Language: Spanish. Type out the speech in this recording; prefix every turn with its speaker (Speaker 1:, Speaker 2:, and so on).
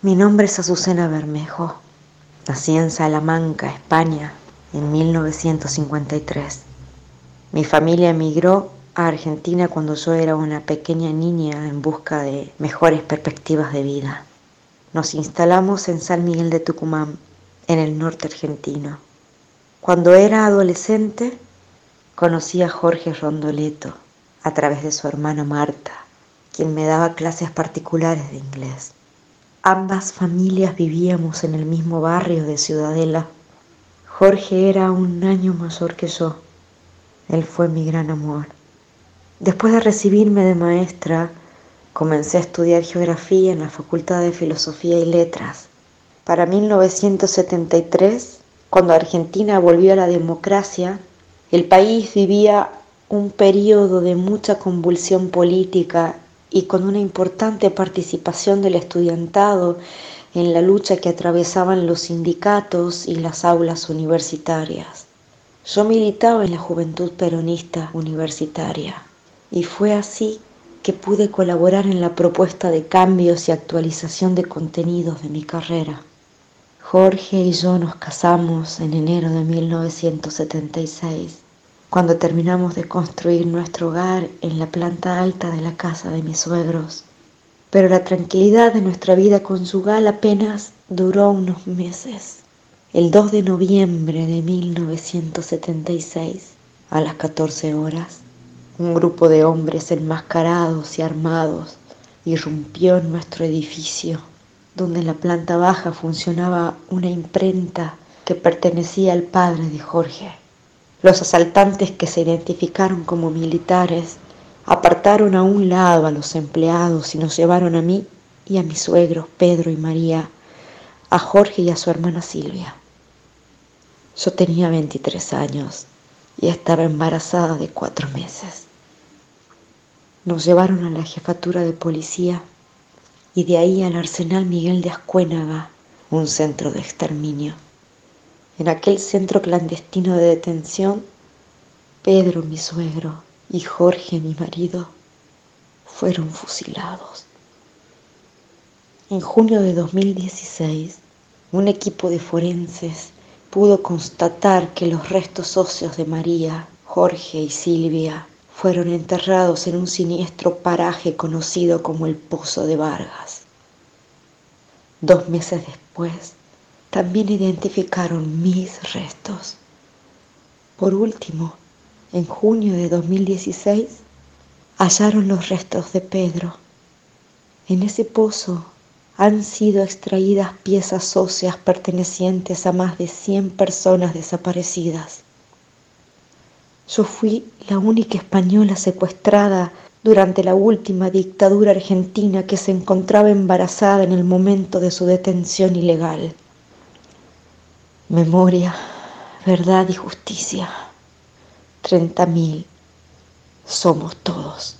Speaker 1: Mi nombre es Azucena Bermejo. Nací en Salamanca, España, en 1953. Mi familia emigró a Argentina cuando yo era una pequeña niña en busca de mejores perspectivas de vida. Nos instalamos en San Miguel de Tucumán, en el norte argentino. Cuando era adolescente, conocí a Jorge Rondoleto a través de su hermana Marta, quien me daba clases particulares de inglés. Ambas familias vivíamos en el mismo barrio de Ciudadela. Jorge era un año mayor que yo. Él fue mi gran amor. Después de recibirme de maestra, comencé a estudiar geografía en la Facultad de Filosofía y Letras. Para 1973, cuando Argentina volvió a la democracia, el país vivía un periodo de mucha convulsión política y con una importante participación del estudiantado en la lucha que atravesaban los sindicatos y las aulas universitarias. Yo militaba en la Juventud Peronista Universitaria y fue así que pude colaborar en la propuesta de cambios y actualización de contenidos de mi carrera. Jorge y yo nos casamos en enero de 1976 cuando terminamos de construir nuestro hogar en la planta alta de la casa de mis suegros. Pero la tranquilidad de nuestra vida conyugal apenas duró unos meses. El 2 de noviembre de 1976, a las 14 horas, un grupo de hombres enmascarados y armados irrumpió en nuestro edificio, donde en la planta baja funcionaba una imprenta que pertenecía al padre de Jorge. Los asaltantes que se identificaron como militares apartaron a un lado a los empleados y nos llevaron a mí y a mis suegros Pedro y María, a Jorge y a su hermana Silvia. Yo tenía 23 años y estaba embarazada de cuatro meses. Nos llevaron a la jefatura de policía y de ahí al Arsenal Miguel de Ascuénaga, un centro de exterminio. En aquel centro clandestino de detención, Pedro, mi suegro, y Jorge, mi marido, fueron fusilados. En junio de 2016, un equipo de forenses pudo constatar que los restos óseos de María, Jorge y Silvia fueron enterrados en un siniestro paraje conocido como el Pozo de Vargas. Dos meses después, también identificaron mis restos. Por último, en junio de 2016, hallaron los restos de Pedro. En ese pozo han sido extraídas piezas óseas pertenecientes a más de 100 personas desaparecidas. Yo fui la única española secuestrada durante la última dictadura argentina que se encontraba embarazada en el momento de su detención ilegal memoria, verdad y justicia. Treinta mil somos todos.